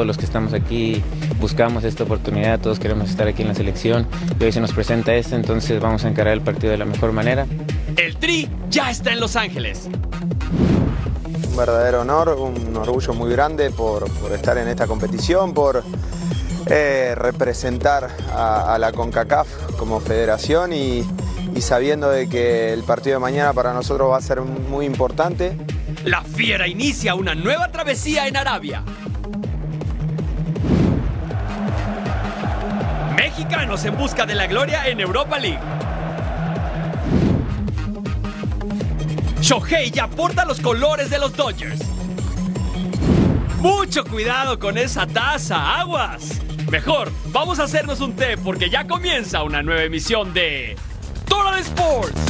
todos los que estamos aquí buscamos esta oportunidad, todos queremos estar aquí en la selección y hoy se nos presenta esta, entonces vamos a encarar el partido de la mejor manera. El Tri ya está en Los Ángeles. Un verdadero honor, un orgullo muy grande por, por estar en esta competición, por eh, representar a, a, la CONCACAF como federación y, y sabiendo de que el partido de mañana para nosotros va a ser muy importante. La Fiera inicia una nueva travesía en Arabia. En busca de la gloria en Europa League. Shohei ya porta los colores de los Dodgers. Mucho cuidado con esa taza, aguas. Mejor, vamos a hacernos un té porque ya comienza una nueva emisión de Total Sports.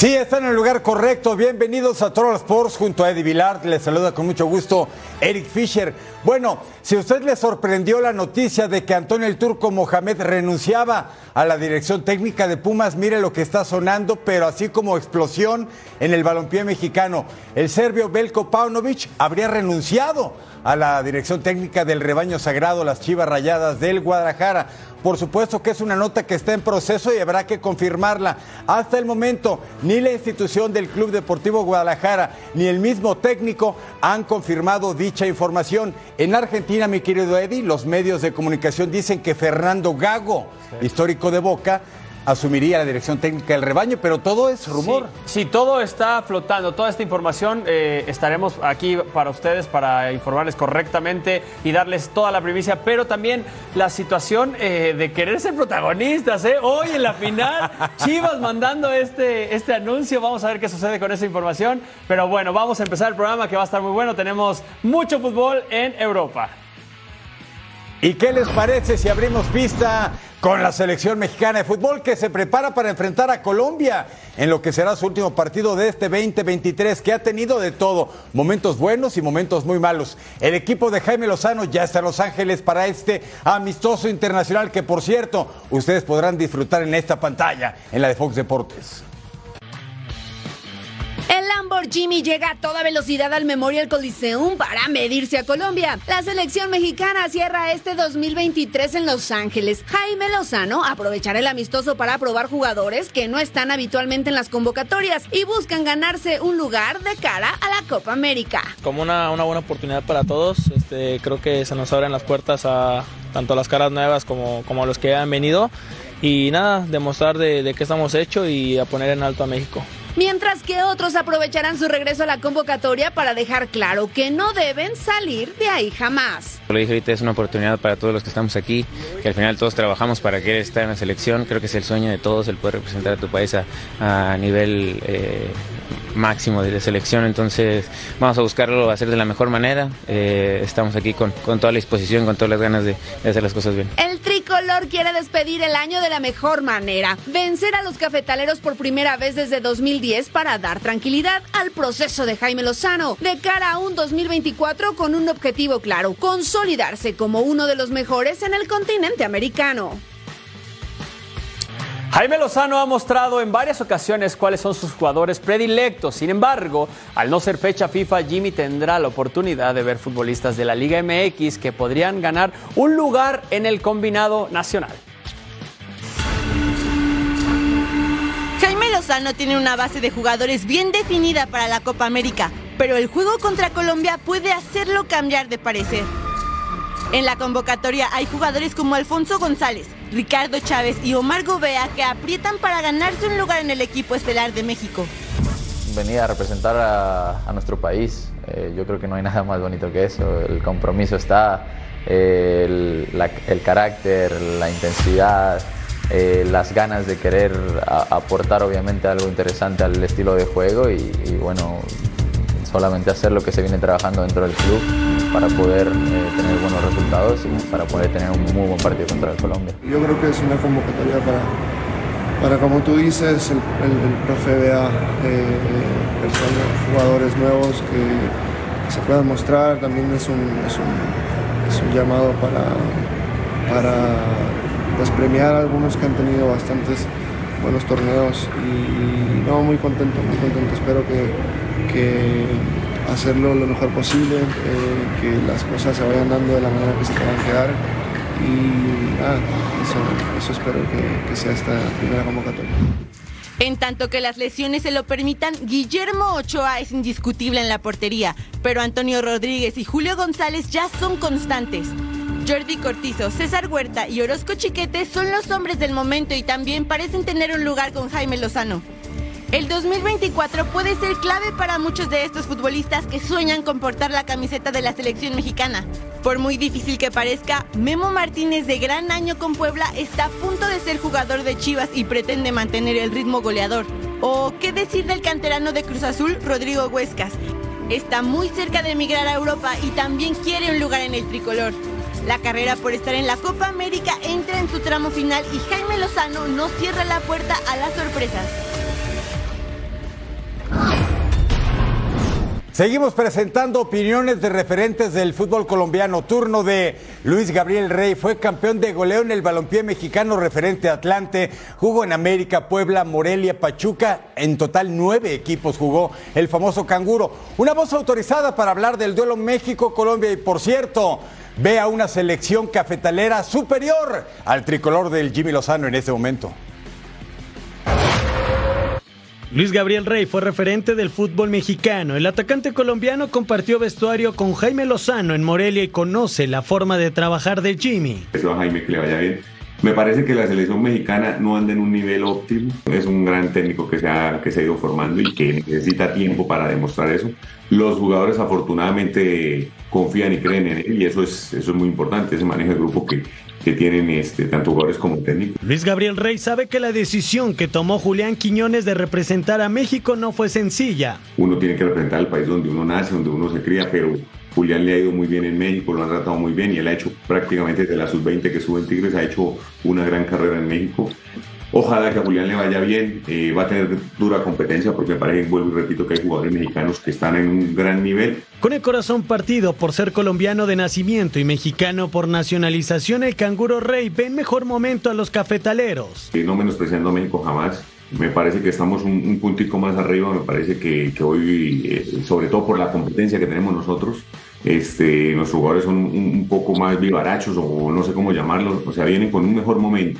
Sí, están en el lugar correcto. Bienvenidos a Total Sports junto a Eddie Vilar. Les saluda con mucho gusto Eric Fisher. Bueno, si a usted le sorprendió la noticia de que Antonio el Turco Mohamed renunciaba a la dirección técnica de Pumas, mire lo que está sonando, pero así como explosión en el balompié mexicano. El serbio Belko Paunovic habría renunciado a la dirección técnica del rebaño sagrado, las Chivas Rayadas del Guadalajara. Por supuesto que es una nota que está en proceso y habrá que confirmarla. Hasta el momento, ni la institución del Club Deportivo Guadalajara ni el mismo técnico han confirmado dicha información. En Argentina, mi querido Eddie, los medios de comunicación dicen que Fernando Gago, histórico de Boca, asumiría la dirección técnica del rebaño, pero todo es rumor. Sí, sí todo está flotando, toda esta información eh, estaremos aquí para ustedes para informarles correctamente y darles toda la primicia, pero también la situación eh, de querer ser protagonistas, ¿eh? Hoy en la final, Chivas mandando este, este anuncio, vamos a ver qué sucede con esa información, pero bueno, vamos a empezar el programa que va a estar muy bueno, tenemos mucho fútbol en Europa. ¿Y qué les parece si abrimos pista con la selección mexicana de fútbol que se prepara para enfrentar a Colombia en lo que será su último partido de este 2023, que ha tenido de todo, momentos buenos y momentos muy malos. El equipo de Jaime Lozano ya está en Los Ángeles para este amistoso internacional que, por cierto, ustedes podrán disfrutar en esta pantalla, en la de Fox Deportes. Lamborghini llega a toda velocidad al Memorial Coliseum para medirse a Colombia. La selección mexicana cierra este 2023 en Los Ángeles. Jaime Lozano aprovechará el amistoso para probar jugadores que no están habitualmente en las convocatorias y buscan ganarse un lugar de cara a la Copa América. Como una, buena oportunidad para todos, este, creo que se nos abren las puertas a tanto a las caras nuevas como, como a los que han venido. Y nada, demostrar de, de qué estamos hechos y a poner en alto a México mientras que otros aprovecharán su regreso a la convocatoria para dejar claro que no deben salir de ahí jamás. Lo dije ahorita, es una oportunidad para todos los que estamos aquí, que al final todos trabajamos para querer estar en la selección. Creo que es el sueño de todos el poder representar a tu país a, a nivel eh, máximo de la selección. Entonces, vamos a buscarlo hacer de la mejor manera. Eh, estamos aquí con, con, toda la disposición, con todas las ganas de, de hacer las cosas bien. El tricolor quiere despedir el año de la mejor manera, vencer a los cafetaleros por primera vez desde 2010 para dar tranquilidad al proceso de Jaime Lozano de cara a un 2024 con un objetivo claro, consolidarse como uno de los mejores en el continente americano. Jaime Lozano ha mostrado en varias ocasiones cuáles son sus jugadores predilectos. Sin embargo, al no ser fecha FIFA, Jimmy tendrá la oportunidad de ver futbolistas de la Liga MX que podrían ganar un lugar en el combinado nacional. Jaime Lozano tiene una base de jugadores bien definida para la Copa América, pero el juego contra Colombia puede hacerlo cambiar de parecer. En la convocatoria hay jugadores como Alfonso González, Ricardo Chávez y Omar Gobea que aprietan para ganarse un lugar en el equipo estelar de México. Venir a representar a, nuestro país, eh, yo creo que no hay nada más bonito que eso. El compromiso está, eh, el, carácter, la intensidad, eh, las ganas de querer aportar obviamente algo interesante al estilo de juego y bueno, solamente hacer lo que se viene trabajando dentro del club para poder eh, tener buenos resultados y para poder tener un muy buen partido contra Colombia. Yo creo que es una convocatoria para, para como tú dices, el, el, el profe vea eh, personas, jugadores nuevos que se puedan mostrar, también es un, es un, es un llamado para, para despremiar a algunos que han tenido bastantes buenos torneos y, no, muy contento, muy contento. Espero que, que hacerlo lo mejor posible, eh, que las cosas se vayan dando de la manera que se tengan que dar y ah, eso, espero que, que sea esta primera convocatoria. En tanto que las lesiones se lo permitan, Guillermo Ochoa es indiscutible en la portería, pero Antonio Rodríguez y Julio González ya son constantes. Jordi Cortizo, César Huerta y Orozco Chiquete son los hombres del momento y también parecen tener un lugar con Jaime Lozano. El 2024 puede ser clave para muchos de estos futbolistas que sueñan con portar la camiseta de la selección mexicana. Por muy difícil que parezca, Memo Martínez de gran año con Puebla está a punto de ser jugador de Chivas y pretende mantener el ritmo goleador. O qué decir del canterano de Cruz Azul, Rodrigo Huescas. Está muy cerca de emigrar a Europa y también quiere un lugar en el tricolor. La carrera por estar en la Copa América entra en su tramo final y Jaime Lozano no cierra la puerta a las sorpresas. Seguimos presentando opiniones de referentes del fútbol colombiano. Turno de Luis Gabriel Rey. Fue campeón de goleo en el balompié mexicano referente a Atlante. Jugó en América, Puebla, Morelia, Pachuca. En total nueve equipos jugó el famoso canguro. Una voz autorizada para hablar del duelo México-Colombia. Y por cierto, ve a una selección cafetalera superior al tricolor del Jimmy Lozano en este momento. Luis Gabriel Rey fue referente del fútbol mexicano. El atacante colombiano compartió vestuario con Jaime Lozano en Morelia y conoce la forma de trabajar de Jimmy. Eso a Jaime que le vaya bien. Me parece que la selección mexicana no anda en un nivel óptimo. Es un gran técnico que se, ha, que se ha ido formando y que necesita tiempo para demostrar eso. Los jugadores afortunadamente confían y creen en él y eso es, eso es muy importante, ese manejo de grupo que, que tienen este, tanto jugadores como técnicos. Luis Gabriel Rey sabe que la decisión que tomó Julián Quiñones de representar a México no fue sencilla. Uno tiene que representar al país donde uno nace, donde uno se cría, pero Julián le ha ido muy bien en México, lo han tratado muy bien y él ha hecho prácticamente desde la sub-20 que sube en Tigres, ha hecho una gran carrera en México. Ojalá que a Julián le vaya bien, eh, va a tener dura competencia porque me parece, vuelvo y repito, que hay jugadores mexicanos que están en un gran nivel. Con el corazón partido por ser colombiano de nacimiento y mexicano por nacionalización, el canguro rey ve en mejor momento a los cafetaleros. no menospreciando a México jamás, me parece que estamos un, un puntico más arriba, me parece que, que hoy, eh, sobre todo por la competencia que tenemos nosotros, este, nuestros jugadores son un, un poco más vivarachos o no sé cómo llamarlos, o sea, vienen con un mejor momento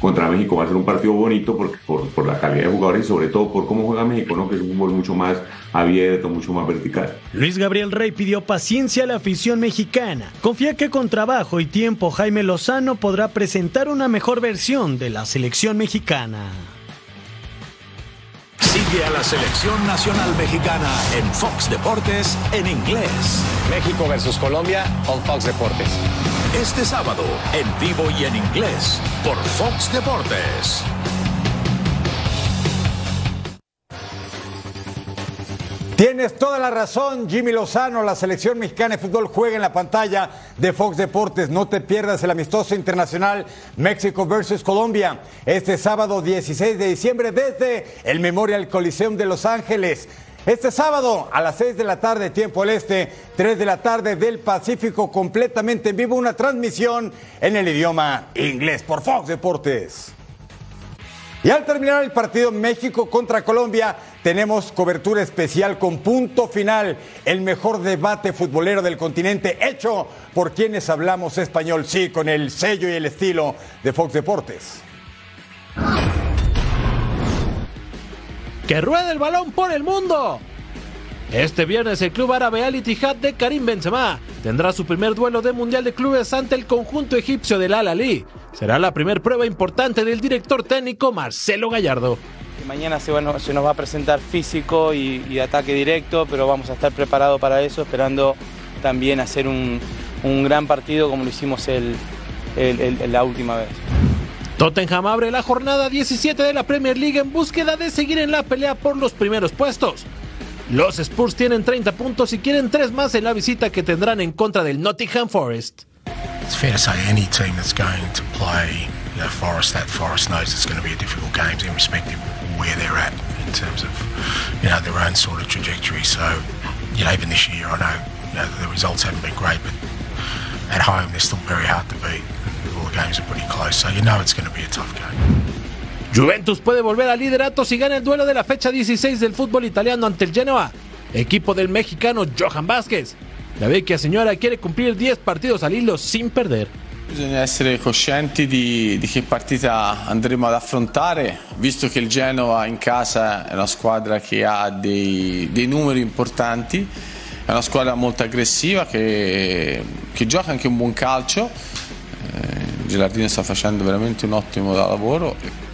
contra México va a ser un partido bonito porque, por, por, la calidad de jugadores y sobre todo por cómo juega México, ¿no? que es un fútbol mucho más abierto, mucho más vertical. Luis Gabriel Rey pidió paciencia a la afición mexicana. Confía que con trabajo y tiempo Jaime Lozano podrá presentar una mejor versión de la selección mexicana. Sigue a la selección nacional mexicana en Fox Deportes en inglés. México versus Colombia on Fox Deportes. Este sábado, en vivo y en inglés, por Fox Deportes. Tienes toda la razón, Jimmy Lozano. La selección mexicana de fútbol juega en la pantalla de Fox Deportes. No te pierdas el amistoso internacional México versus Colombia este sábado 16 de diciembre desde el Memorial Coliseum de Los Ángeles. Este sábado a las 6 de la tarde, tiempo al este, 3 de la tarde del Pacífico, completamente en vivo, una transmisión en el idioma inglés por Fox Deportes. Y al terminar el partido México contra Colombia, tenemos cobertura especial con punto final, el mejor debate futbolero del continente, hecho por quienes hablamos español, sí, con el sello y el estilo de Fox Deportes. ¡Que ruede el balón por el mundo! Este viernes el club árabe Al Ittihad de Karim Benzema tendrá su primer duelo de Mundial de Clubes ante el conjunto egipcio del Al Ali. Será la primera prueba importante del director técnico Marcelo Gallardo. Mañana se, bueno, se nos va a presentar físico y, y, ataque directo, pero vamos a estar preparados para eso, esperando también hacer un, un gran partido como lo hicimos el, el, el, la última vez. Tottenham abre la jornada 17 de la Premier League en búsqueda de seguir en la pelea por los primeros puestos. Los Spurs tienen 30 puntos y quieren tres más en la visita que tendrán en contra del Nottingham Forest. It's fair to say any team that's going to play you Forest, that Forest knows it's going to be a difficult game, irrespective of where they're at in terms of you know their own sort of trajectory. So, you know, even this year, I know, you know the results haven't been great, but at home they're still very hard to beat. All the games are pretty close, so you know it's going to be a tough game. Juventus puede volver al liderato si gana el duelo de la fecha 16 del fútbol italiano ante el Genoa, equipo del mexicano Johan Vázquez. La vecchia signora quiere cumplir 10 partidos al hilo sin perder. Bisogna essere coscienti di, di, che partita andremo ad affrontare, visto che il Genoa in casa è una squadra che ha dei, dei numeri importanti, è una squadra molto aggressiva che, che gioca anche un buon calcio. Eh, Gilardino sta facendo un ottimo lavoro.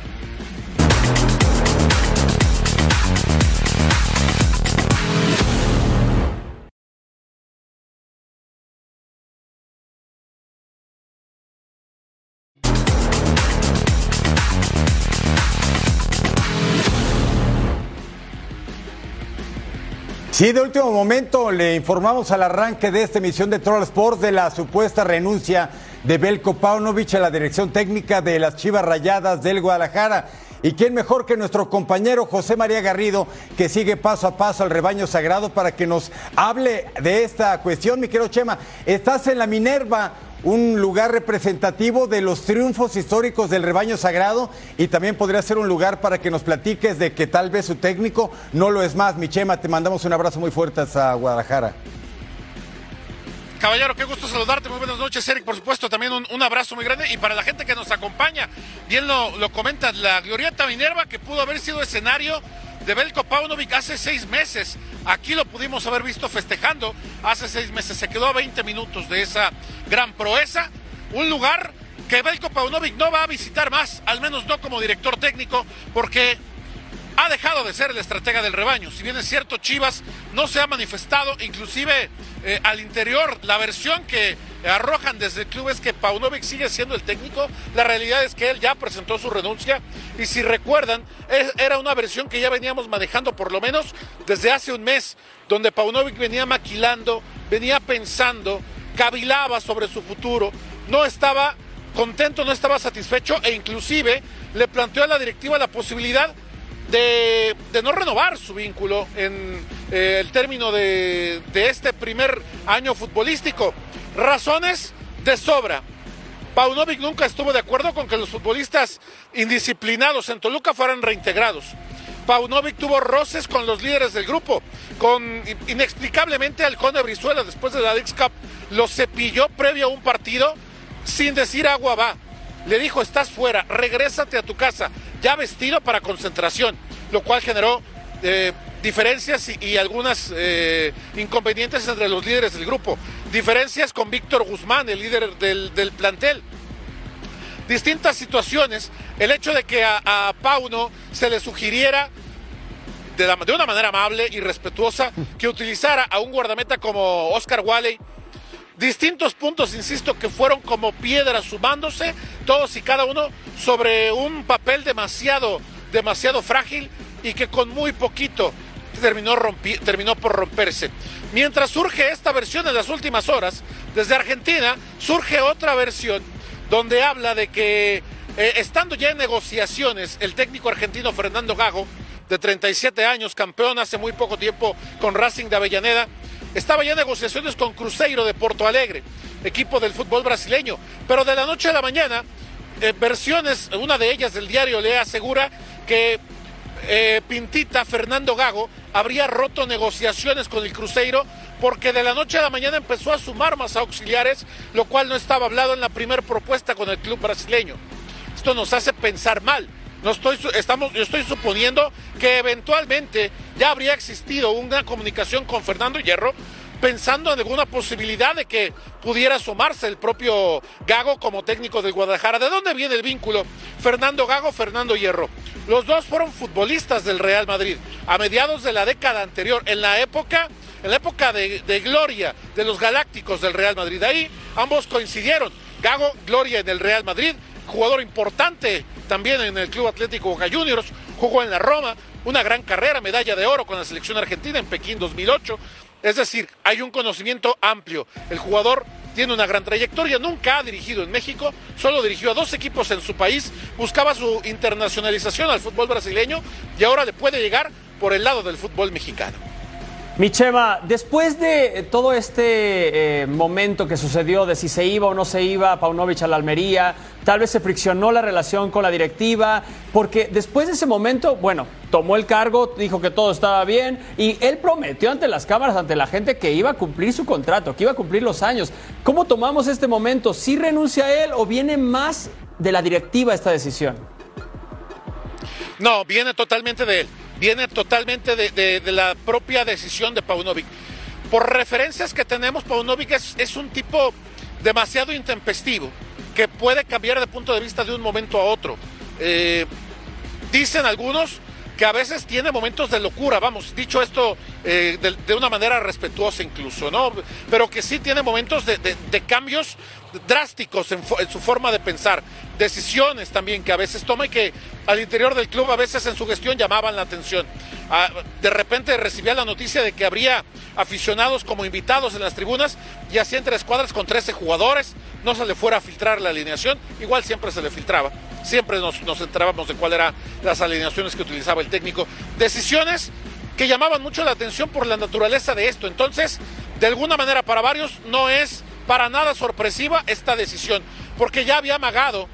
Sí, de último momento le informamos al arranque de esta emisión de Troll Sports de la supuesta renuncia de Belko Paunovic a la dirección técnica de las Chivas Rayadas del Guadalajara. ¿Y quién mejor que nuestro compañero José María Garrido, que sigue paso a paso al rebaño sagrado para que nos hable de esta cuestión? Mi querido Chema, estás en la Minerva, un lugar representativo de los triunfos históricos del rebaño sagrado y también podría ser un lugar para que nos platiques de que tal vez su técnico no lo es más. Mi Chema, te mandamos un abrazo muy fuerte a Guadalajara. Caballero, qué gusto saludarte. Muy buenas noches, Eric. Por supuesto, también un, un abrazo muy grande. Y para la gente que nos acompaña, bien lo, lo comenta, la Glorieta Minerva, que pudo haber sido escenario de Belko Paunovic hace seis meses. Aquí lo pudimos haber visto festejando hace seis meses. Se quedó a 20 minutos de esa gran proeza. Un lugar que Belko Paunovic no va a visitar más, al menos no como director técnico, porque ha dejado de ser el estratega del rebaño. Si bien es cierto, Chivas no se ha manifestado, inclusive eh, al interior, la versión que arrojan desde el club es que Paunovic sigue siendo el técnico. La realidad es que él ya presentó su renuncia y si recuerdan, era una versión que ya veníamos manejando por lo menos desde hace un mes, donde Paunovic venía maquilando, venía pensando, cavilaba sobre su futuro, no estaba contento, no estaba satisfecho e inclusive le planteó a la directiva la posibilidad de, no renovar su vínculo en eh, el término de, este primer año futbolístico. Razones de sobra. Paunovic nunca estuvo de acuerdo con que los futbolistas indisciplinados en Toluca fueran reintegrados. Paunovic tuvo roces con los líderes del grupo, con inexplicablemente Halcón de Brizuela después de la Dix Cup lo cepilló previo a un partido sin decir agua va. Le dijo, estás fuera, regrésate a tu casa, ya vestido para concentración, lo cual generó eh, diferencias y, algunas eh, inconvenientes entre los líderes del grupo. Diferencias con Víctor Guzmán, el líder del, plantel. Distintas situaciones. El hecho de que a, Pauno se le sugiriera de, de, una manera amable y respetuosa que utilizara a un guardameta como Oscar Walley. Distintos puntos, insisto, que fueron como piedras sumándose, todos y cada uno sobre un papel demasiado, demasiado frágil y que con muy poquito terminó, terminó por romperse. Mientras surge esta versión en las últimas horas, desde Argentina surge otra versión donde habla de que eh, estando ya en negociaciones el técnico argentino Fernando Gago, de 37 años, campeón hace muy poco tiempo con Racing de Avellaneda, estaba ya en negociaciones con Cruzeiro de Porto Alegre, equipo del fútbol brasileño, pero de la noche a la mañana, eh, versiones, una de ellas del diario Le asegura que eh, Pintita, Fernando Gago, habría roto negociaciones con el Cruzeiro porque de la noche a la mañana empezó a sumar más auxiliares, lo cual no estaba hablado en la primera propuesta con el club brasileño. Esto nos hace pensar mal. No estoy, estamos, yo estoy suponiendo que eventualmente ya habría existido una comunicación con Fernando Hierro pensando en alguna posibilidad de que pudiera sumarse el propio Gago como técnico del Guadalajara. ¿De dónde viene el vínculo? Fernando Gago, Fernando Hierro. Los dos fueron futbolistas del Real Madrid a mediados de la década anterior, en la época, en la época de, de gloria de los Galácticos del Real Madrid. Ahí ambos coincidieron. Gago, gloria en el Real Madrid, jugador importante también en el Club Atlético Boca Juniors, jugó en la Roma, una gran carrera, medalla de oro con la selección argentina en Pekín 2008. Es decir, hay un conocimiento amplio. El jugador tiene una gran trayectoria, nunca ha dirigido en México, solo dirigió a dos equipos en su país, buscaba su internacionalización al fútbol brasileño y ahora le puede llegar por el lado del fútbol mexicano. Michema, después de todo este eh, momento que sucedió de si se iba o no se iba Paunovic a la Almería, tal vez se friccionó la relación con la directiva, porque después de ese momento, bueno, tomó el cargo, dijo que todo estaba bien y él prometió ante las cámaras, ante la gente, que iba a cumplir su contrato, que iba a cumplir los años. ¿Cómo tomamos este momento? ¿Sí renuncia él o viene más de la directiva esta decisión? No, viene totalmente de él viene totalmente de, la propia decisión de Paunovic. Por referencias que tenemos, Paunovic es, un tipo demasiado intempestivo, que puede cambiar de punto de vista de un momento a otro. Eh, dicen algunos que a veces tiene momentos de locura, vamos, dicho esto eh, de, una manera respetuosa incluso, ¿no? Pero que sí tiene momentos de, cambios drásticos en, su forma de pensar, decisiones también que a veces toma y que al interior del club a veces en su gestión llamaban la atención. Ah, de repente recibía la noticia de que habría aficionados como invitados en las tribunas y hacía entre escuadras con 13 jugadores, no se le fuera a filtrar la alineación, igual siempre se le filtraba siempre nos, nos enterábamos de cuáles eran las alineaciones que utilizaba el técnico. Decisiones que llamaban mucho la atención por la naturaleza de esto. Entonces, de alguna manera para varios no es para nada sorpresiva esta decisión, porque ya había amagado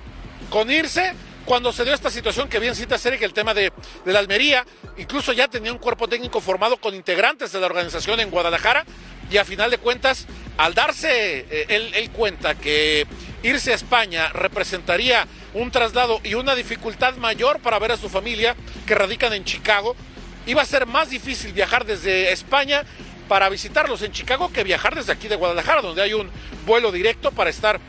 con irse cuando se dio esta situación que bien cita que el tema de, de, la Almería, incluso ya tenía un cuerpo técnico formado con integrantes de la organización en Guadalajara y a final de cuentas, al darse eh, él cuenta que irse a España representaría un traslado y una dificultad mayor para ver a su familia que radican en Chicago. Iba a ser más difícil viajar desde España para visitarlos en Chicago que viajar desde aquí de Guadalajara, donde hay un vuelo directo para estar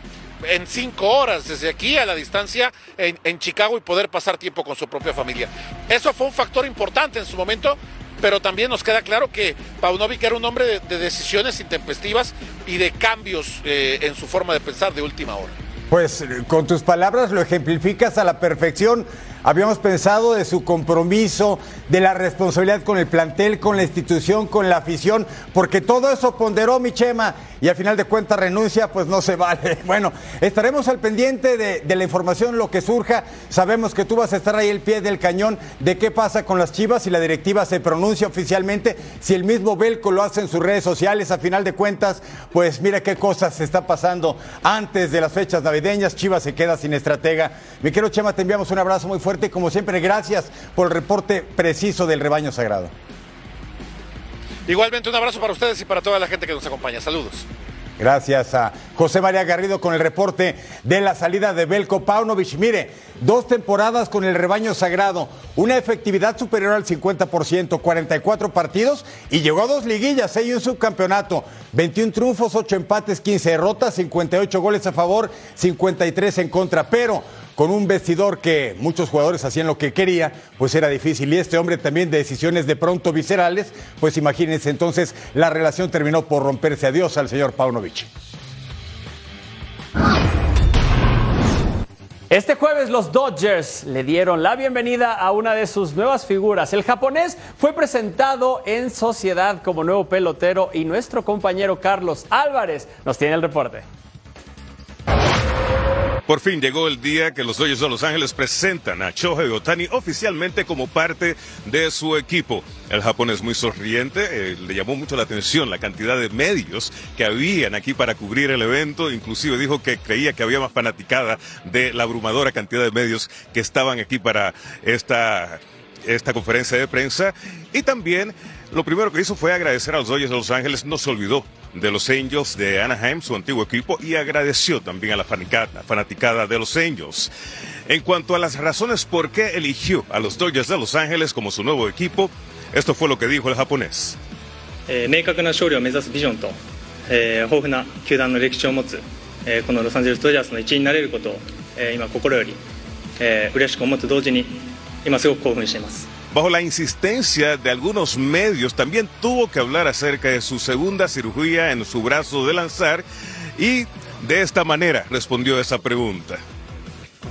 en cinco horas desde aquí a la distancia en, Chicago y poder pasar tiempo con su propia familia. Eso fue un factor importante en su momento, pero también nos queda claro que Paunovic era un hombre de, decisiones intempestivas y de cambios eh, en su forma de pensar de última hora. Pues con tus palabras lo ejemplificas a la perfección. Habíamos pensado de su compromiso, de la responsabilidad con el plantel, con la institución, con la afición, porque todo eso ponderó mi Chema y al final de cuentas renuncia, pues no se vale. Bueno, estaremos al pendiente de, la información, lo que surja. Sabemos que tú vas a estar ahí el pie del cañón de qué pasa con las Chivas, si la directiva se pronuncia oficialmente, si el mismo Belco lo hace en sus redes sociales, a final de cuentas, pues mira qué cosas se está pasando antes de las fechas navideñas. Chivas se queda sin estratega. Mi querido Chema, te enviamos un abrazo muy fuerte como siempre, gracias por el reporte preciso del rebaño sagrado. Igualmente un abrazo para ustedes y para toda la gente que nos acompaña. Saludos. Gracias a José María Garrido con el reporte de la salida de Belko Paunovic. Mire, dos temporadas con el rebaño sagrado, una efectividad superior al 50%, 44 partidos y llegó a dos liguillas ¿eh? y un subcampeonato. 21 triunfos, 8 empates, 15 derrotas, 58 goles a favor, 53 en contra. Pero con un vestidor que muchos jugadores hacían lo que quería, pues era difícil. Y este hombre también de decisiones de pronto viscerales, pues imagínense, entonces la relación terminó por romperse. Adiós al señor Paunovic. Este jueves los Dodgers le dieron la bienvenida a una de sus nuevas figuras. El japonés fue presentado en sociedad como nuevo pelotero y nuestro compañero Carlos Álvarez nos tiene el reporte. Por fin llegó el día que los Dodgers de Los Ángeles presentan a Shohei Otani oficialmente como parte de su equipo. El japonés muy sonriente, eh, le llamó mucho la atención la cantidad de medios que habían aquí para cubrir el evento, inclusive dijo que creía que había más fanaticada de la abrumadora cantidad de medios que estaban aquí para esta esta conferencia de prensa. Y también lo primero que hizo fue agradecer a los Dodgers de Los Ángeles, no se olvidó de los Angels de Anaheim, su antiguo equipo, y agradeció también a la fanaticada, de los Angels. En cuanto a las razones por qué eligió a los Dodgers de Los Ángeles como su nuevo equipo, esto fue lo que dijo el japonés. えー、明確な勝利を目指すビジョンと、えー、豊富な球団の歴史を持つ、えー、このロサンゼルス・ドジャースの一員になれることを、えー、今心より、えー、嬉しく思って同時に今すごく興奮しています。 Bajo la insistencia de algunos medios, también tuvo que hablar acerca de su segunda cirugía en su brazo de lanzar y de esta manera respondió esa pregunta.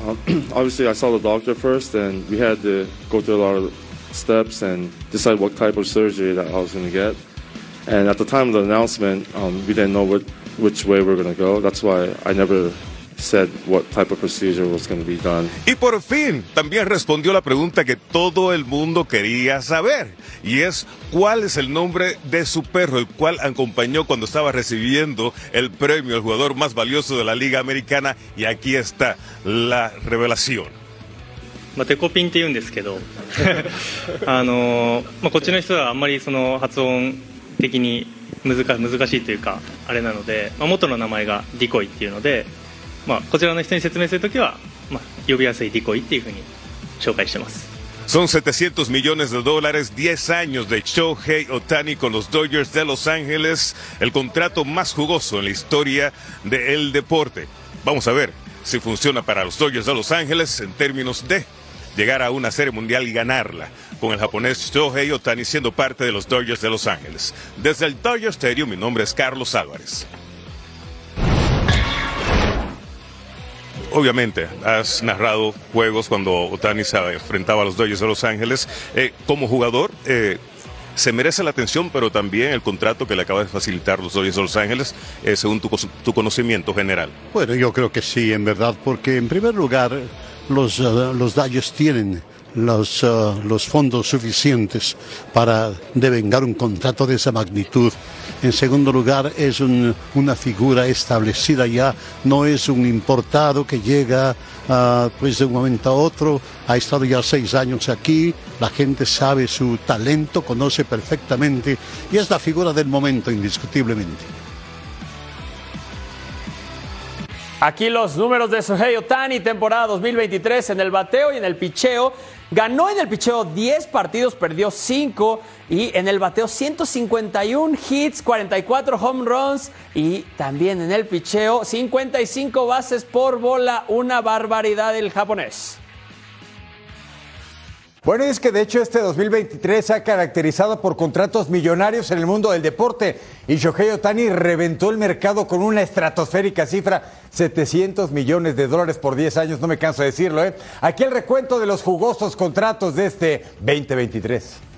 Uh, obviously, I saw the doctor first, and we had to go through a lot of steps and decide what type of surgery that I was going to get. And at the time of the announcement, um, we didn't know what, which way we were going to go. That's why I never said what type of procedure was going to be done. Y por fin también respondió la pregunta que todo el mundo quería saber, y es cuál es el nombre de su perro, el cual acompañó cuando estaba recibiendo el premio al jugador más valioso de la Liga Americana, y aquí está la revelación. まあ、テコピンって言うんですけどあの、まあ、こっちの人はあんまりその発音的に難難しいというかあれなので、まあ、元の名前がディコイっていうので、 まあ、こちらの人に説明するときは、まあ、呼びやすいディコイっていうふうに紹介してます Son 700 millones de dólares, 10 años de Shohei Otani con los Dodgers de Los Ángeles, el contrato más jugoso en la historia del deporte. Vamos a ver si funciona para los Dodgers de Los Ángeles en términos de llegar a una serie mundial y ganarla, con el japonés Shohei Otani siendo parte de los Dodgers de Los Ángeles. Desde el Dodger Stadium, mi nombre es Carlos Álvarez. Obviamente, has narrado juegos cuando Otani se enfrentaba a los Dodgers de Los Ángeles. Eh, como jugador, eh, se merece la atención, pero también el contrato que le acaba de facilitar los Dodgers de Los Ángeles, eh, según tu, tu, conocimiento general. Bueno, yo creo que sí, en verdad, porque en primer lugar, los, uh, los Dodgers tienen los, uh, los fondos suficientes para devengar un contrato de esa magnitud. En segundo lugar, es un, una figura establecida ya, no es un importado que llega uh, pues de un momento a otro, ha estado ya seis años aquí, la gente sabe su talento, conoce perfectamente y es la figura del momento indiscutiblemente. Aquí los números de Shohei Otani, temporada 2023 en el bateo y en el picheo. Ganó en el picheo 10 partidos, perdió 5 y en el bateo 151 hits, 44 home runs y también en el picheo 55 bases por bola, una barbaridad el japonés. Bueno, y es que de hecho este 2023 se ha caracterizado por contratos millonarios en el mundo del deporte y Shohei Otani reventó el mercado con una estratosférica cifra, 700 millones de dólares por 10 años, no me canso de decirlo. ¿eh? Aquí el recuento de los jugosos contratos de este 2023.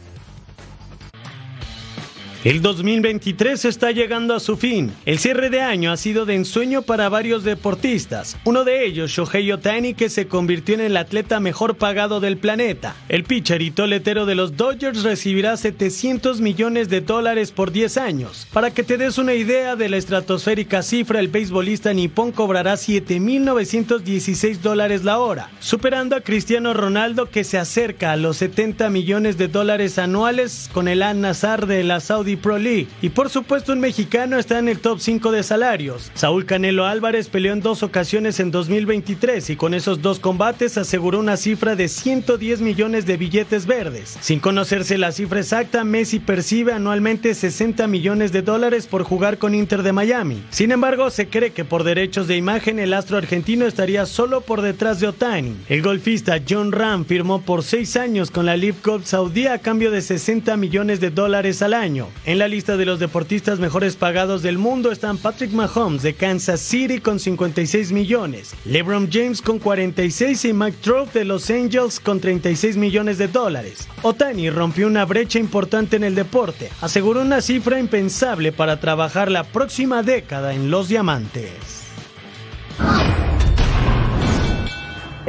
El 2023 está llegando a su fin. El cierre de año ha sido de ensueño para varios deportistas. Uno de ellos, Shohei Otani, que se convirtió en el atleta mejor pagado del planeta. El pitcher y toletero de los Dodgers recibirá 700 millones de dólares por 10 años. Para que te des una idea de la estratosférica cifra, el beisbolista nipón cobrará 7.916 dólares la hora, superando a Cristiano Ronaldo que se acerca a los 70 millones de dólares anuales con el Al-Nazar de la Saudi Pro League. Y por supuesto un mexicano está en el top 5 de salarios. Saúl Canelo Álvarez peleó en dos ocasiones en 2023 y con esos dos combates aseguró una cifra de 110 millones de billetes verdes. Sin conocerse la cifra exacta, Messi percibe anualmente 60 millones de dólares por jugar con Inter de Miami. Sin embargo, se cree que por derechos de imagen el astro argentino estaría solo por detrás de Otani. El golfista John Ram firmó por seis años con la Live Golf Saudí a cambio de 60 millones de dólares al año. En la lista de los deportistas mejores pagados del mundo están Patrick Mahomes de Kansas City con 56 millones, LeBron James con 46 y Mike Trout de Los Angels con 36 millones de dólares. Otani rompió una brecha importante en el deporte, aseguró una cifra impensable para trabajar la próxima década en los diamantes.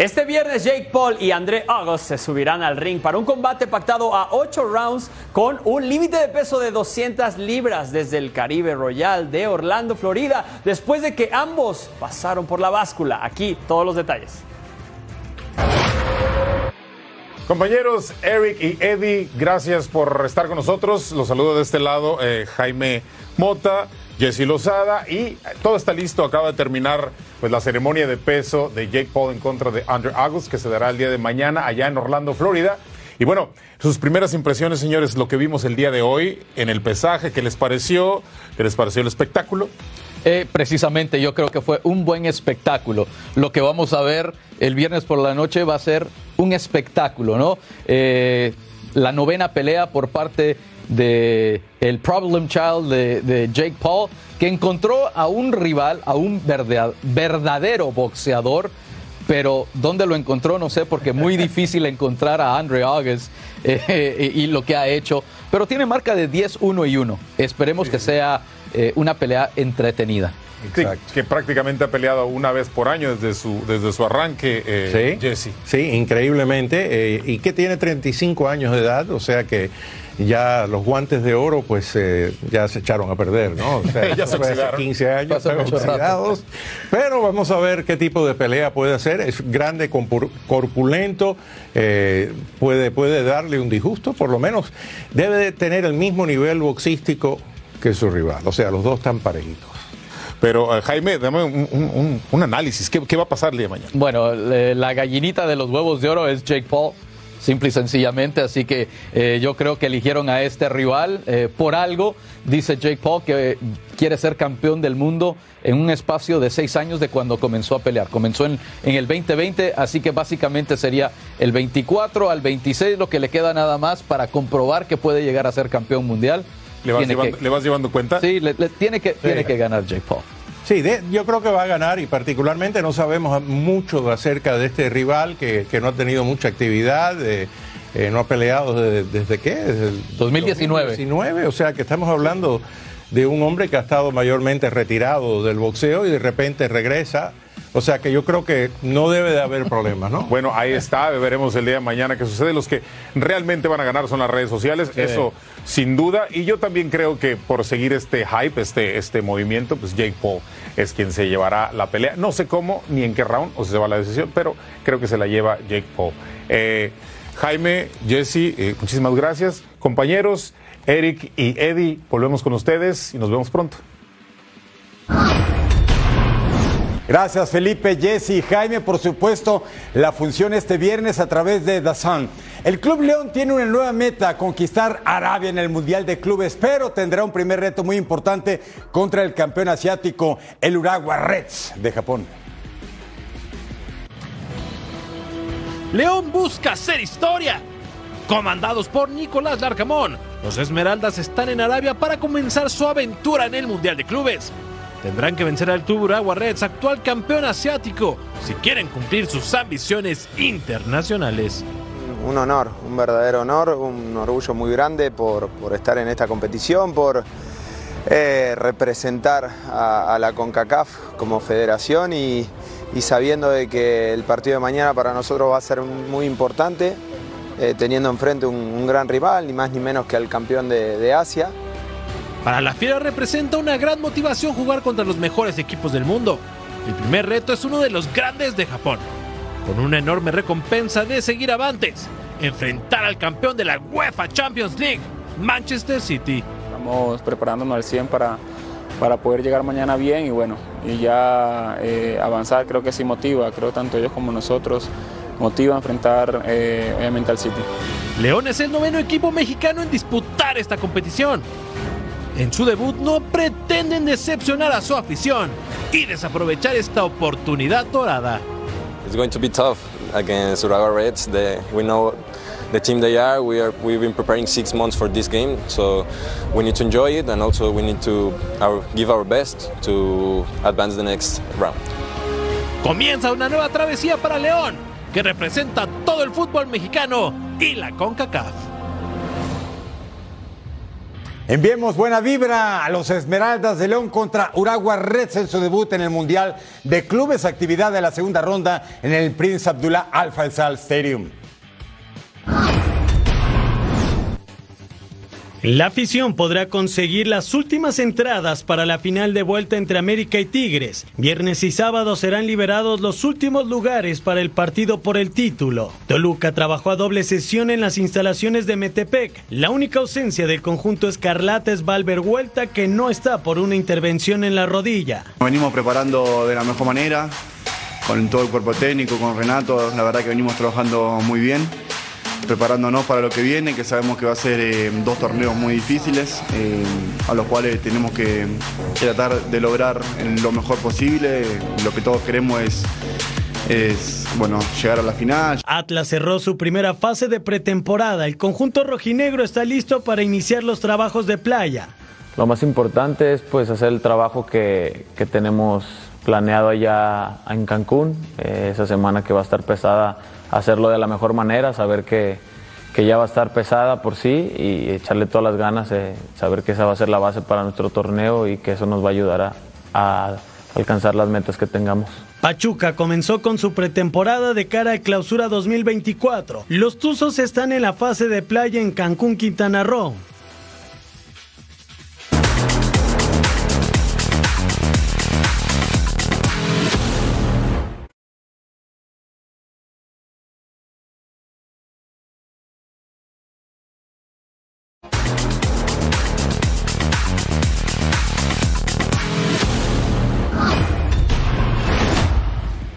Este viernes Jake Paul y André August se subirán al ring para un combate pactado a 8 rounds con un límite de peso de 200 libras desde el Caribe Royal de Orlando, Florida, después de que ambos pasaron por la báscula. Aquí todos los detalles. Compañeros Eric y Eddie, gracias por estar con nosotros. Los saludo de este lado eh, Jaime Mota, Jesse Lozada y todo está listo. Acaba de terminar pues, la ceremonia de peso de Jake Paul en contra de Andrew August que se dará el día de mañana allá en Orlando, Florida. Y bueno, sus primeras impresiones, señores, lo que vimos el día de hoy en el pesaje, ¿qué les pareció? ¿Qué les pareció el espectáculo? Eh, precisamente, yo creo que fue un buen espectáculo. Lo que vamos a ver el viernes por la noche va a ser un espectáculo, ¿no? Eh, la novena pelea por parte de el Problem Child de, de, Jake Paul, que encontró a un rival, a un verdadero boxeador, pero ¿dónde lo encontró? No sé, porque es muy difícil encontrar a Andre August eh, y, y lo que ha hecho, pero tiene marca de 10-1 y 1. Esperemos que sea eh, una pelea entretenida. Sí, que prácticamente ha peleado una vez por año desde su, desde su arranque, eh, Jesse. Sí, increíblemente. eh, y que tiene 35 años de edad, o sea que ya los guantes de oro pues eh, ya se echaron a perder, ¿no? O sea, Ya se eso fue hace oxidaron. 15 años, están oxidados. Pero vamos a ver qué tipo de pelea puede hacer. Es grande, corpulento, eh, puede, puede darle un disgusto, por lo menos debe de tener el mismo nivel boxístico que su rival. O sea, los dos están parejitos. Pero eh, Jaime, dame un, un- un- un análisis. ¿Qué, qué va a pasar el día de mañana? Bueno, le- la gallinita de los huevos de oro es Jake Paul, simple y sencillamente. Así que eh, yo creo que eligieron a este rival eh, por algo. Dice Jake Paul que eh, quiere ser campeón del mundo en un espacio de seis años de cuando comenzó a pelear. Comenzó en, en el 2020, así que básicamente sería el 24 al 26 lo que le queda nada más para comprobar que puede llegar a ser campeón mundial. ¿Le vas, llevando, que- ¿le vas llevando cuenta? Sí, le- le- tiene, que, tiene que ganar Jake Paul. Sí, de- yo creo que va a ganar y particularmente no sabemos mucho acerca de este rival que, que no ha tenido mucha actividad, eh, eh, no ha peleado desde, desde qué? Desde el 2019. 2019, o sea que estamos hablando de un hombre que ha estado mayormente retirado del boxeo y de repente regresa. O sea que yo creo que no debe de haber problemas, ¿no? Bueno, ahí está, veremos el día de mañana qué sucede. Los que realmente van a ganar son las redes sociales, Sí. eso sin duda. Y yo también creo que por seguir este hype, este, este movimiento, pues Jake Paul es quien se llevará la pelea. No sé cómo ni en qué round o si se va la decisión, pero creo que se la lleva Jake Paul. Eh, Jaime, Jesse, eh, muchísimas gracias. Compañeros, Eric y Eddie, volvemos con ustedes y nos vemos pronto. Gracias Felipe, Jesse y Jaime, por supuesto, la función este viernes a través de Sun. El Club León tiene una nueva meta, conquistar Arabia en el Mundial de Clubes, pero tendrá un primer reto muy importante contra el campeón asiático, el Urawa Reds de Japón. León busca hacer historia. Comandados por Nicolás Larcamón, los Esmeraldas están en Arabia para comenzar su aventura en el Mundial de Clubes. Tendrán que vencer al Club Urawa Reds, actual campeón asiático, si quieren cumplir sus ambiciones internacionales. Un honor, un verdadero honor, un orgullo muy grande por, estar en esta competición, por eh, representar a, la CONCACAF como federación y, sabiendo de que el partido de mañana para nosotros va a ser muy importante, eh, teniendo enfrente un, gran rival, ni más ni menos que al campeón de Asia. Para la Fiera representa una gran motivación jugar contra los mejores equipos del mundo. El primer reto es uno de los grandes de Japón, con una enorme recompensa de seguir avantes, enfrentar al campeón de la UEFA Champions League, Manchester City. Estamos preparándonos al 100 para, para poder llegar mañana bien y bueno, y ya eh, avanzar creo que sí motiva, creo que tanto ellos como nosotros motiva a enfrentar eh, obviamente al City. León es el noveno equipo mexicano en disputar esta competición. En su debut no pretenden decepcionar a su afición y desaprovechar esta oportunidad dorada. It's going to be tough against Urawa Reds. The, we know the team they are. We are. We've been preparing six months for this game, so we need to enjoy it, and also we need to our, give our best to advance the next round. Comienza una nueva travesía para León, que representa todo el fútbol mexicano y la CONCACAF. Enviemos buena vibra a los Esmeraldas de León contra Urawa Reds en su debut en el Mundial de Clubes, actividad de la segunda ronda en el Prince Abdullah Al Faisal Stadium. La afición podrá conseguir las últimas entradas para la final de vuelta entre América y Tigres. Viernes y sábado serán liberados los últimos lugares para el partido por el título. Toluca trabajó a doble sesión en las instalaciones de Metepec. La única ausencia del conjunto escarlata es Valver Huelta, que no está por una intervención en la rodilla. Venimos preparando de la mejor manera, con todo el cuerpo técnico, con Renato, la verdad que venimos trabajando muy bien, preparándonos para lo que viene, que sabemos que va a ser eh, dos torneos muy difíciles, eh, a los cuales tenemos que tratar de lograr lo mejor posible. Lo que todos queremos es, es bueno, llegar a la final. Atlas cerró su primera fase de pretemporada. El conjunto rojinegro está listo para iniciar los trabajos de playa. Lo más importante es pues hacer el trabajo que, que tenemos planeado allá en Cancún, eh, esa semana que va a estar pesada, hacerlo de la mejor manera, saber que, que ya va a estar pesada por sí y echarle todas las ganas, saber que esa va a ser la base para nuestro torneo y que eso nos va a ayudar a, a alcanzar las metas que tengamos. Pachuca comenzó con su pretemporada de cara a clausura 2024. Los Tuzos están en la fase de playa en Cancún, Quintana Roo.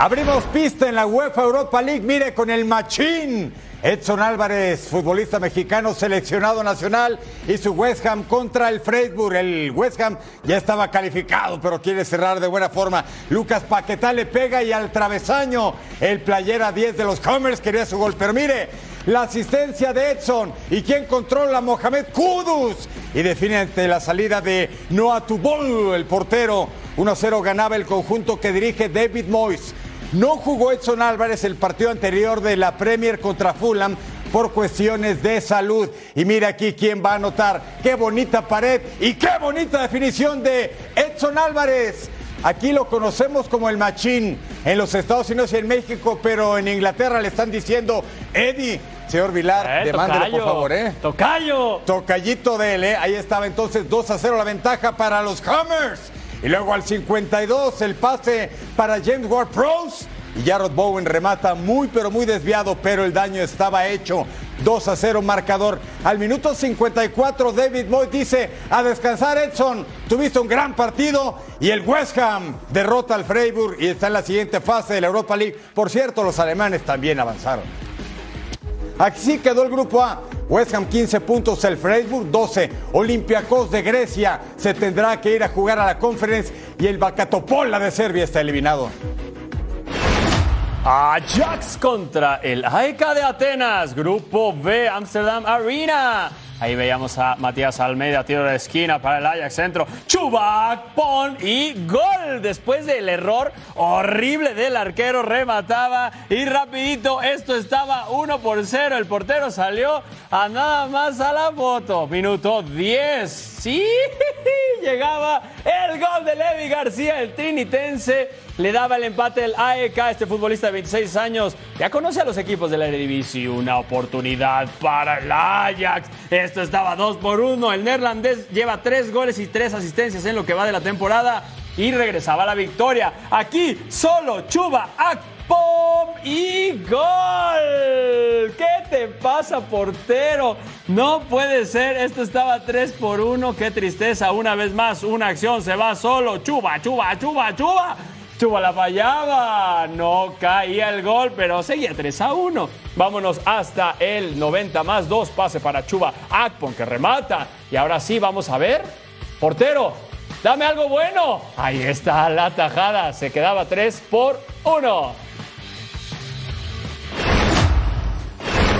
Abrimos pista en la UEFA Europa League, mire, con el machín. Edson Álvarez, futbolista mexicano seleccionado nacional, y su West Ham contra el Freiburg. El West Ham ya estaba calificado, pero quiere cerrar de buena forma. Lucas Paquetá le pega y al travesaño el playera 10 de los Comers quería su gol. Pero mire, la asistencia de Edson y quien controla Mohamed Kudus y define ante la salida de Noah Tubol, el portero. 1-0 ganaba el conjunto que dirige David Moyes. No jugó Edson Álvarez el partido anterior de la Premier contra Fulham por cuestiones de salud. Y mira aquí quién va a anotar. Qué bonita pared y qué bonita definición de Edson Álvarez. Aquí lo conocemos como el machín en los Estados Unidos y en México, pero en Inglaterra le están diciendo Eddie. Señor Vilar, Eh, por favor, ¿eh? Tocayo. Tocallito de él, ¿eh? Ahí estaba entonces 2 a 0 la ventaja para los Hammers. Y luego al 52 el pase para James Ward-Prowse. Y Jarrod Bowen remata muy pero muy desviado, pero el daño estaba hecho. 2 a 0 marcador. Al minuto 54 David Moy dice, a descansar Edson, tuviste un gran partido y el West Ham derrota al Freiburg y está en la siguiente fase de la Europa League. Por cierto, los alemanes también avanzaron. Así quedó el grupo A. West Ham 15 puntos, el Freiburg 12. Olympiacos de Grecia se tendrá que ir a jugar a la Conference y el Bacatopola de Serbia está eliminado. Ajax contra el AEK de Atenas, Grupo B, Amsterdam Arena. Ahí veíamos a Matías Almeida, tiro de esquina para el Ajax centro. Chubac, pon y gol. Después del error horrible del arquero, remataba y rapidito esto estaba 1 por 0. El portero salió a nada más a la foto. Minuto 10. Sí, llegaba el gol de Levi García, el trinitense. Le daba el empate el AEK, este futbolista de 26 años. Ya conoce a los equipos de la Eredivisie. Una oportunidad para el Ajax. Esto estaba 2 por 1. El neerlandés lleva 3 goles y 3 asistencias en lo que va de la temporada. Y regresaba la victoria. Aquí solo Chuba Akpom y gol. ¿Qué te pasa, portero? No puede ser. Esto estaba 3 por 1. Qué tristeza. Una vez más, una acción se va solo. Chuba, Chuba, Chuba, Chuba. Chuba la fallaba, no caía el gol, pero seguía 3 a 1. Vámonos hasta el 90 más 2, pase para Chuba Akpon que remata. Y ahora sí, vamos a ver. Portero, dame algo bueno. Ahí está la tajada, se quedaba 3 por 1.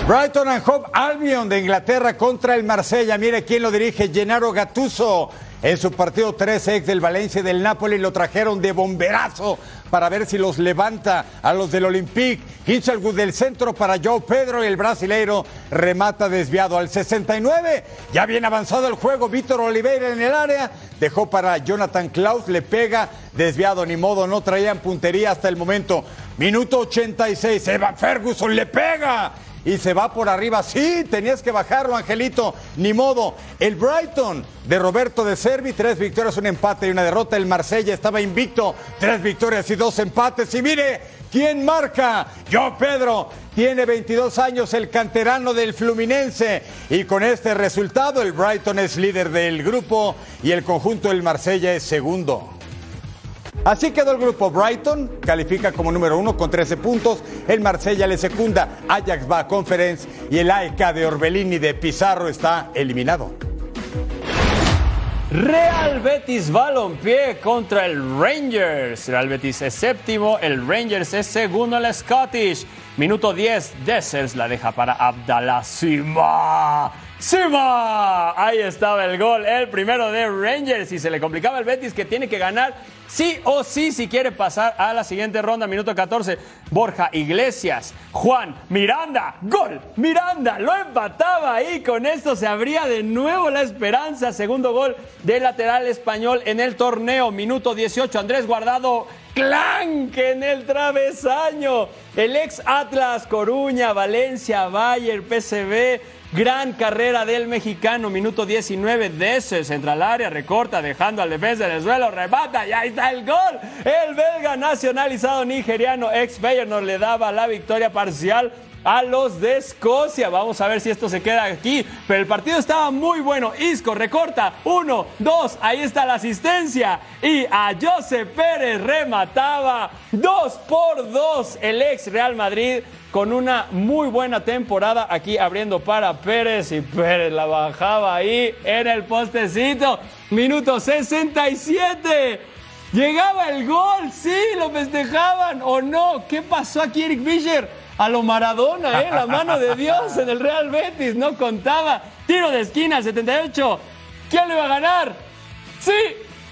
Brighton and Hove Albion de Inglaterra contra el Marsella. Mire quién lo dirige, Gennaro Gattuso. En su partido 3 ex del Valencia y del Napoli lo trajeron de bomberazo para ver si los levanta a los del Olympique. Hinchelwood del centro para Joe Pedro y el brasileiro remata desviado al 69. Ya bien avanzado el juego, Víctor Oliveira en el área. Dejó para Jonathan Klaus, le pega desviado, ni modo, no traían puntería hasta el momento. Minuto 86, Evan Ferguson le pega y se va por arriba. Sí, tenías que bajarlo, Angelito. Ni modo. El Brighton de Roberto de Servi, tres victorias, un empate y una derrota. El Marsella estaba invicto, tres victorias y dos empates. Y mire, ¿quién marca? Yo, Pedro. Tiene 22 años el canterano del Fluminense. Y con este resultado, el Brighton es líder del grupo y el conjunto del Marsella es segundo. Así quedó el grupo Brighton, califica como número uno con 13 puntos, el Marsella le secunda, Ajax va a Conference y el AEK de Orbelín y de Pizarro está eliminado. Real Betis Balompié contra el Rangers. Real Betis es séptimo, el Rangers es segundo en la Scottish. Minuto 10, Dessers la deja para Abdallah. Sima. Ahí estaba el gol, el primero de Rangers y se le complicaba el Betis que tiene que ganar sí o sí si quiere pasar a la siguiente ronda, minuto 14. Borja Iglesias, Juan Miranda, gol, Miranda, lo empataba ahí, con esto se abría de nuevo la esperanza, segundo gol del lateral español en el torneo, minuto 18, Andrés Guardado, clank en el travesaño, el ex Atlas, Coruña, Valencia, Bayern, PCB, Gran carrera del mexicano, minuto 19 de ese central área, recorta dejando al defensa del suelo, remata y ahí está el gol. El belga nacionalizado nigeriano ex Feyenoord le daba la victoria parcial a los de Escocia. Vamos a ver si esto se queda aquí. Pero el partido estaba muy bueno. Isco recorta. Uno, dos. Ahí está la asistencia. Y a José Pérez remataba. Dos por dos. El ex Real Madrid con una muy buena temporada aquí abriendo para Pérez y Pérez la bajaba ahí en el postecito. Minuto 67. Llegaba el gol, sí, lo festejaban o no. ¿Qué pasó aquí, Eric Fischer? A lo Maradona, ¿eh? La mano de Dios en el Real Betis, no contaba. Tiro de esquina, 78. ¿Quién lo iba a ganar? ¡Sí!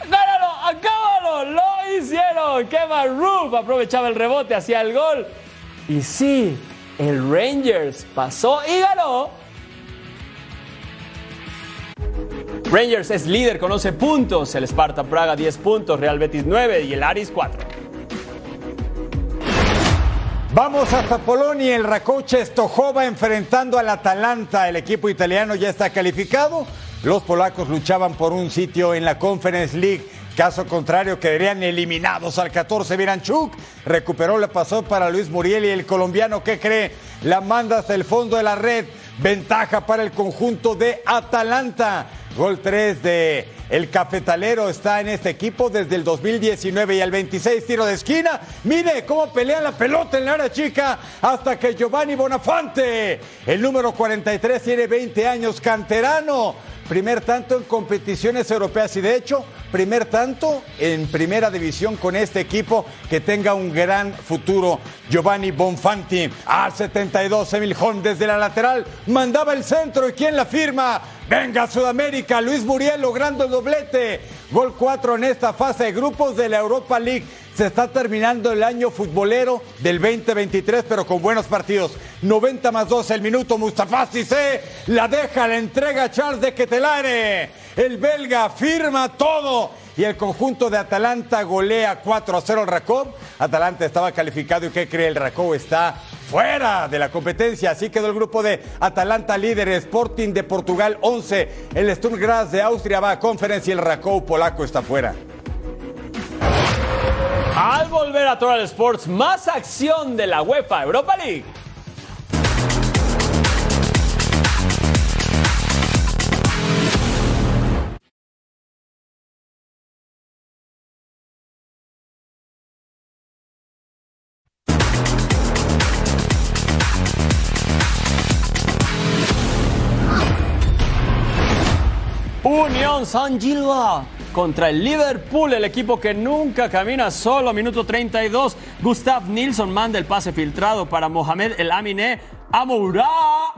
¡Gánalo! ¡Acábalo! ¡Lo hicieron! Kevin Roof aprovechaba el rebote, hacia el gol. Y sí, el Rangers pasó y ganó. Rangers es líder con 11 puntos, el Sparta Praga 10 puntos, Real Betis 9 y el Aris 4. Vamos hasta Polonia, el Rakoche Stojova enfrentando al Atalanta. El equipo italiano ya está calificado. Los polacos luchaban por un sitio en la Conference League. Caso contrario, quedarían eliminados al 14. Viranchuk recuperó, le pasó para Luis Muriel y el colombiano que cree la manda hasta el fondo de la red. Ventaja para el conjunto de Atalanta. Gol 3 de el cafetalero está en este equipo desde el 2019 y al 26 tiro de esquina. Mire cómo pelea la pelota en la área chica hasta que Giovanni Bonafante, el número 43, tiene 20 años, canterano primer tanto en competiciones europeas y de hecho, primer tanto en primera división con este equipo que tenga un gran futuro. Giovanni Bonfanti al 72, Emil desde la lateral mandaba el centro y quién la firma. Venga Sudamérica, Luis Muriel logrando el doblete. Gol 4 en esta fase de grupos de la Europa League. Se está terminando el año futbolero del 2023, pero con buenos partidos. 90 más 2 el minuto. Mustafa Cissé la deja, la entrega a Charles de Ketelare. El belga firma todo. Y el conjunto de Atalanta golea 4 a 0 al Rakov. Atalanta estaba calificado y ¿qué cree? El Rakov está fuera de la competencia. Así quedó el grupo de Atalanta líder, Sporting de Portugal 11. El Sturm Graz de Austria va a conferencia y el Rakov polaco está fuera. Al volver a Total Sports, más acción de la UEFA Europa League. Unión San Gilva contra el Liverpool, el equipo que nunca camina solo. Minuto 32, Gustav Nilsson manda el pase filtrado para Mohamed El Aminé. Amoura,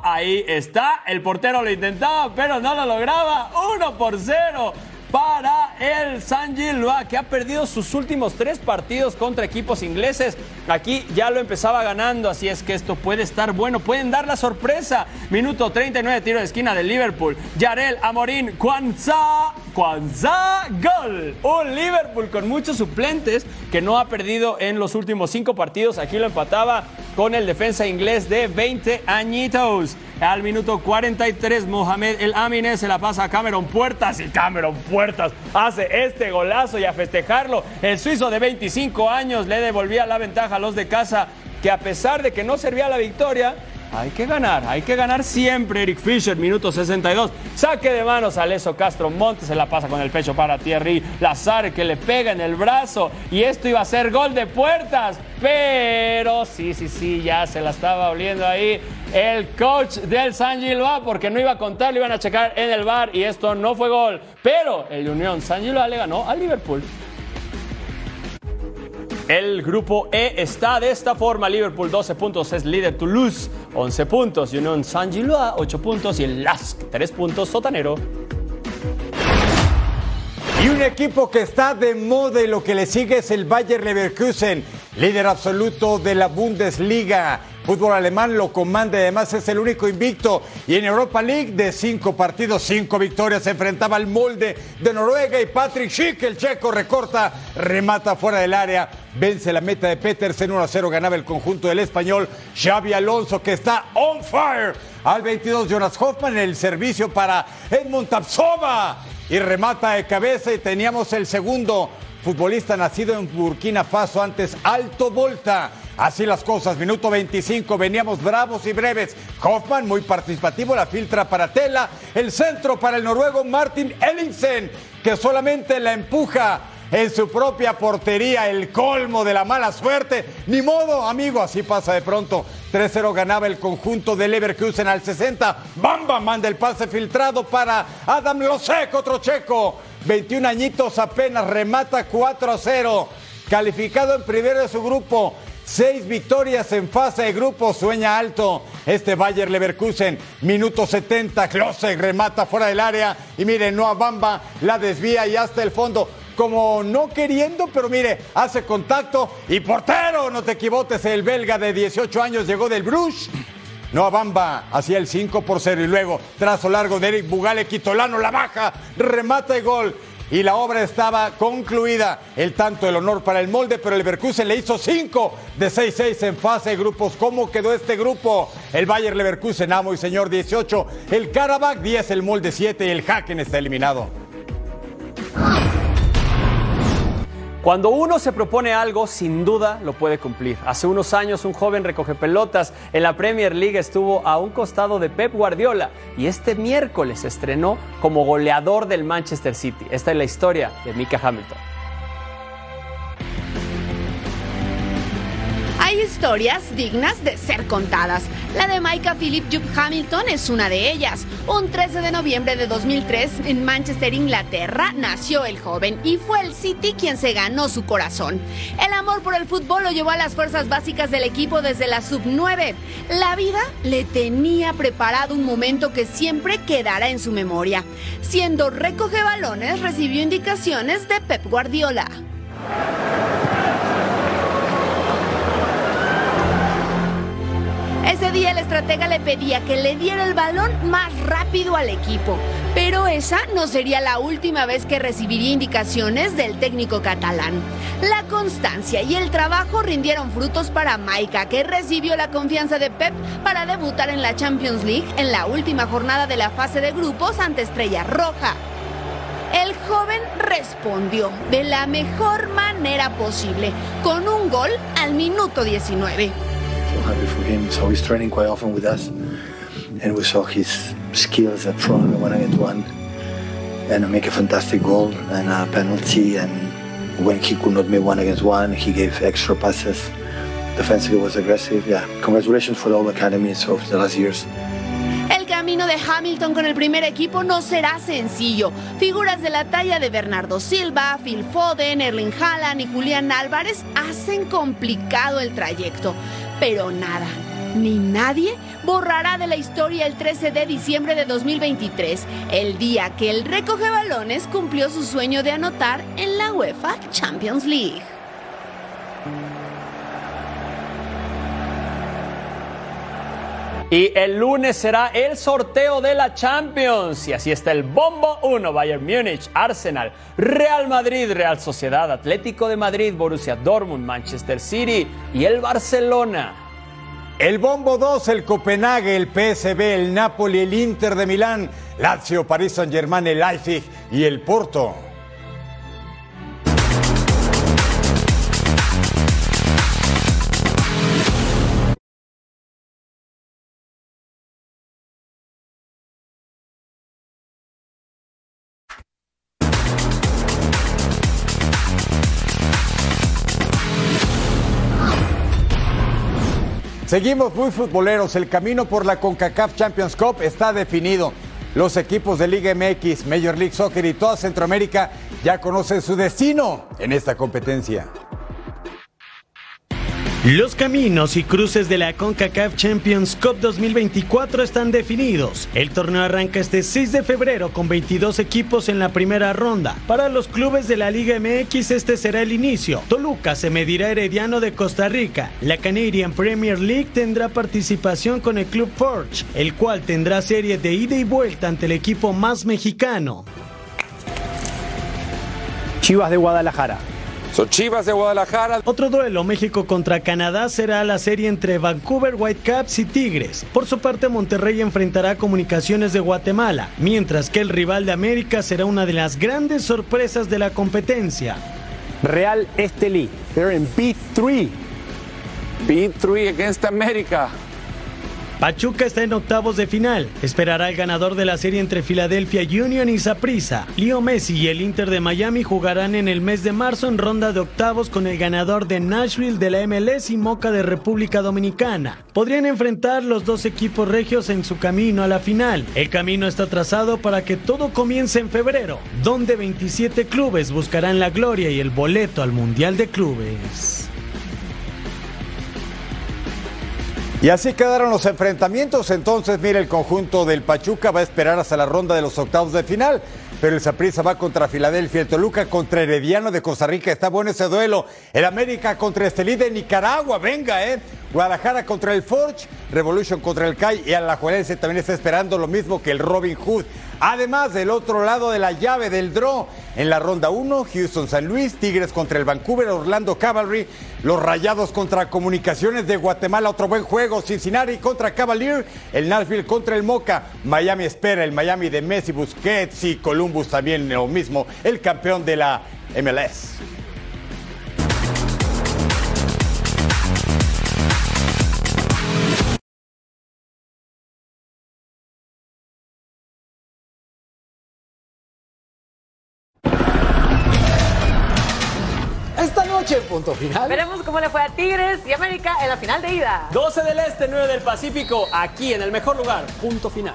ahí está, el portero lo intentaba, pero no lo lograba. 1 por 0 para el San Gilloa, que ha perdido sus últimos tres partidos contra equipos ingleses. Aquí ya lo empezaba ganando, así es que esto puede estar bueno, pueden dar la sorpresa. Minuto 39, tiro de esquina del Liverpool. Yarel Amorín, Kwanzaa, Kwanzaa, gol. Un Liverpool con muchos suplentes que no ha perdido en los últimos cinco partidos. Aquí lo empataba con el defensa inglés de 20 añitos. Al minuto 43, Mohamed El Amine se la pasa a Cameron Puertas y Cameron Puertas hace este golazo y a festejarlo. El suizo de 25 años le devolvía la ventaja a los de casa que a pesar de que no servía la victoria, hay que ganar, hay que ganar siempre. Eric Fisher, minuto 62. Saque de manos a Leso Castro Montes, se la pasa con el pecho para Thierry Lazar, que le pega en el brazo. Y esto iba a ser gol de puertas. Pero sí, sí, sí, ya se la estaba oliendo ahí el coach del San Gilloa, porque no iba a contar, lo iban a checar en el bar y esto no fue gol. Pero el Unión San Gilloa le ganó al Liverpool El grupo E está de esta forma. Liverpool 12 puntos es líder. Toulouse 11 puntos. Union Saint-Gilloise 8 puntos. Y el LASK 3 puntos. Sotanero. Y un equipo que está de moda y lo que le sigue es el Bayer Leverkusen, líder absoluto de la Bundesliga. Fútbol alemán lo comanda y además es el único invicto. Y en Europa League de cinco partidos, cinco victorias, se enfrentaba al molde de Noruega y Patrick Schick, el checo, recorta, remata fuera del área, vence la meta de Petersen 1 a 0, ganaba el conjunto del español Xavi Alonso que está on fire. Al 22 Jonas Hoffman el servicio para Edmund Tapsova y remata de cabeza y teníamos el segundo futbolista nacido en Burkina Faso antes Alto Volta. Así las cosas, minuto 25, veníamos bravos y breves. Hoffman, muy participativo, la filtra para Tela. El centro para el noruego Martin Ellingsen, que solamente la empuja en su propia portería, el colmo de la mala suerte. Ni modo, amigo, así pasa de pronto. 3-0 ganaba el conjunto de Leverkusen al 60. Bamba manda el pase filtrado para Adam Losek, otro checo. 21 añitos apenas, remata 4-0. Calificado en primero de su grupo. Seis victorias en fase de grupo, sueña alto este Bayer Leverkusen. Minuto 70, Klose remata fuera del área y mire, Noah Bamba la desvía y hasta el fondo. Como no queriendo, pero mire, hace contacto y portero, no te equivoques, el belga de 18 años llegó del Bruges. Noah Bamba el 5 por 0 y luego, trazo largo de Eric Bugale, Quitolano la baja, remata y gol y la obra estaba concluida. El tanto del honor para el molde, pero el Leverkusen le hizo 5 de 6-6 en fase de grupos. ¿Cómo quedó este grupo? El Bayer Leverkusen, amo y señor 18, el Karabakh 10, el molde 7 y el Haken está eliminado. Cuando uno se propone algo, sin duda lo puede cumplir. Hace unos años un joven recoge pelotas en la Premier League estuvo a un costado de Pep Guardiola y este miércoles estrenó como goleador del Manchester City. Esta es la historia de Mika Hamilton. Hay historias dignas de ser contadas. La de Micah Philip Jupp Hamilton es una de ellas. Un 13 de noviembre de 2003 en Manchester, Inglaterra, nació el joven y fue el City quien se ganó su corazón. El amor por el fútbol lo llevó a las fuerzas básicas del equipo desde la sub-9. La vida le tenía preparado un momento que siempre quedará en su memoria. Siendo recoge balones, recibió indicaciones de Pep Guardiola. Ese día el estratega le pedía que le diera el balón más rápido al equipo, pero esa no sería la última vez que recibiría indicaciones del técnico catalán. La constancia y el trabajo rindieron frutos para Maika, que recibió la confianza de Pep para debutar en la Champions League en la última jornada de la fase de grupos ante Estrella Roja. El joven respondió de la mejor manera posible, con un gol al minuto 19. Happy for him. So he's training quite often with us, and we saw his skills up front. To get one and make a fantastic goal and a penalty. And when he could not make one against one, he gave extra passes. Defensively was aggressive. Yeah, congratulations for all the academies of the last years. El camino de Hamilton con el primer equipo no será sencillo. Figuras de la talla de Bernardo Silva, Phil Foden, Erling Haaland y Julián Álvarez hacen complicado el trayecto. Pero nada, ni nadie borrará de la historia el 13 de diciembre de 2023, el día que el recoge balones cumplió su sueño de anotar en la UEFA Champions League. Y el lunes será el sorteo de la Champions. Y así está el Bombo 1, Bayern Múnich, Arsenal, Real Madrid, Real Sociedad, Atlético de Madrid, Borussia Dortmund, Manchester City y el Barcelona. El Bombo 2, el Copenhague, el PSV, el Napoli, el Inter de Milán, Lazio, París Saint-Germain, el Leipzig y el Porto. Seguimos muy futboleros. El camino por la CONCACAF Champions Cup está definido. Los equipos de Liga MX, Major League Soccer y toda Centroamérica ya conocen su destino en esta competencia. Los caminos y cruces de la CONCACAF Champions Cup 2024 están definidos. El torneo arranca este 6 de febrero con 22 equipos en la primera ronda. Para los clubes de la Liga MX este será el inicio. Toluca se medirá Herediano de Costa Rica. La Canadian Premier League tendrá participación con el Club Forge, el cual tendrá serie de ida y vuelta ante el equipo más mexicano. Chivas de Guadalajara. Son Chivas de Guadalajara. Otro duelo México contra Canadá será la serie entre Vancouver Whitecaps y Tigres. Por su parte Monterrey enfrentará a Comunicaciones de Guatemala, mientras que el rival de América será una de las grandes sorpresas de la competencia. Real Estelí. They're in B3. B3 against América. Pachuca está en octavos de final. Esperará el ganador de la serie entre Philadelphia Union y Saprissa. Leo Messi y el Inter de Miami jugarán en el mes de marzo en ronda de octavos con el ganador de Nashville de la MLS y Moca de República Dominicana. Podrían enfrentar los dos equipos regios en su camino a la final. El camino está trazado para que todo comience en febrero, donde 27 clubes buscarán la gloria y el boleto al Mundial de Clubes. Y así quedaron los enfrentamientos. Entonces, mire, el conjunto del Pachuca va a esperar hasta la ronda de los octavos de final. Pero el Saprissa va contra Filadelfia, el Toluca contra Herediano de Costa Rica. Está bueno ese duelo. El América contra Estelí de Nicaragua. Venga, ¿eh? Guadalajara contra el Forge, Revolution contra el CAI y Alajuelense también está esperando lo mismo que el Robin Hood. Además, del otro lado de la llave del draw, en la ronda 1, Houston San Luis, Tigres contra el Vancouver, Orlando Cavalry, los Rayados contra Comunicaciones de Guatemala, otro buen juego, Cincinnati contra Cavalier, el Nashville contra el Moca, Miami espera, el Miami de Messi, Busquets y Columbus también lo mismo, el campeón de la MLS. Punto final. Veremos cómo le fue a Tigres y América en la final de ida. 12 del Este, 9 del Pacífico, aquí en el mejor lugar. Punto final.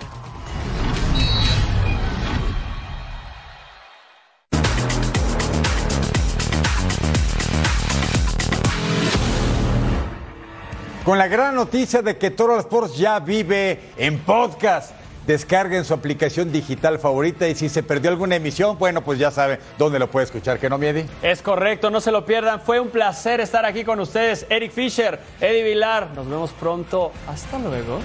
Con la gran noticia de que Toro Sports ya vive en podcast. Descarguen su aplicación digital favorita y si se perdió alguna emisión, bueno, pues ya saben dónde lo puede escuchar, ¿que no, Miedi? Es correcto, no se lo pierdan. Fue un placer estar aquí con ustedes. Eric Fisher, Eddie Vilar. Nos vemos pronto. Hasta luego.